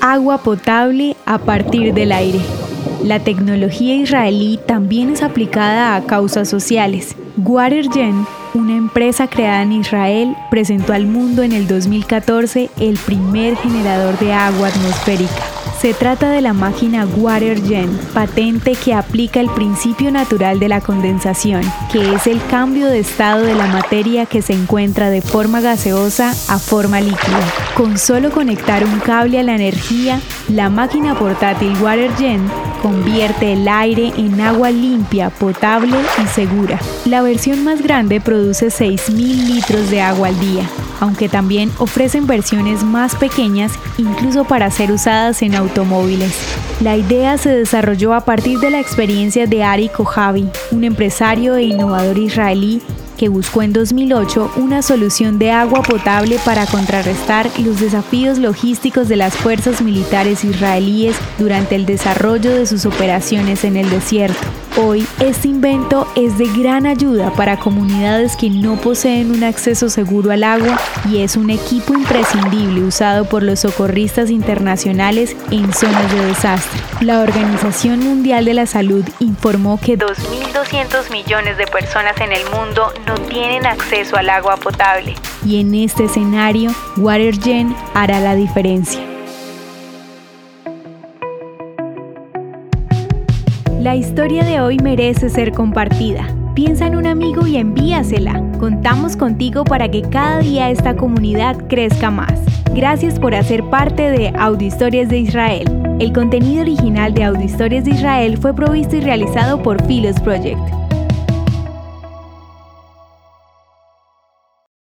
agua potable a partir del aire. La tecnología israelí también es aplicada a causas sociales. WaterGen, una empresa creada en Israel, presentó al mundo en el 2014 el primer generador de agua atmosférica. Se trata de la máquina WaterGen, patente que aplica el principio natural de la condensación, que es el cambio de estado de la materia que se encuentra de forma gaseosa a forma líquida. Con solo conectar un cable a la energía, la máquina portátil WaterGen convierte el aire en agua limpia, potable y segura. La versión más grande produce 6.000 litros de agua al día, aunque también ofrecen versiones más pequeñas incluso para ser usadas en automóviles. La idea se desarrolló a partir de la experiencia de Ari Kojavi, un empresario e innovador israelí que buscó en 2008 una solución de agua potable para contrarrestar los desafíos logísticos de las fuerzas militares israelíes durante el desarrollo de sus operaciones en el desierto. Hoy, este invento es de gran ayuda para comunidades que no poseen un acceso seguro al agua y es un equipo imprescindible usado por los socorristas internacionales en zonas de desastre. La Organización Mundial de la Salud informó que 2.200 millones de personas en el mundo no tienen acceso al agua potable y en este escenario, WaterGen hará la diferencia. La historia de hoy merece ser compartida. Piensa en un amigo y envíasela. Contamos contigo para que cada día esta comunidad crezca más. Gracias por hacer parte de Audio Historias de Israel. El contenido original de Audio Historias de Israel fue provisto y realizado por Philos Project.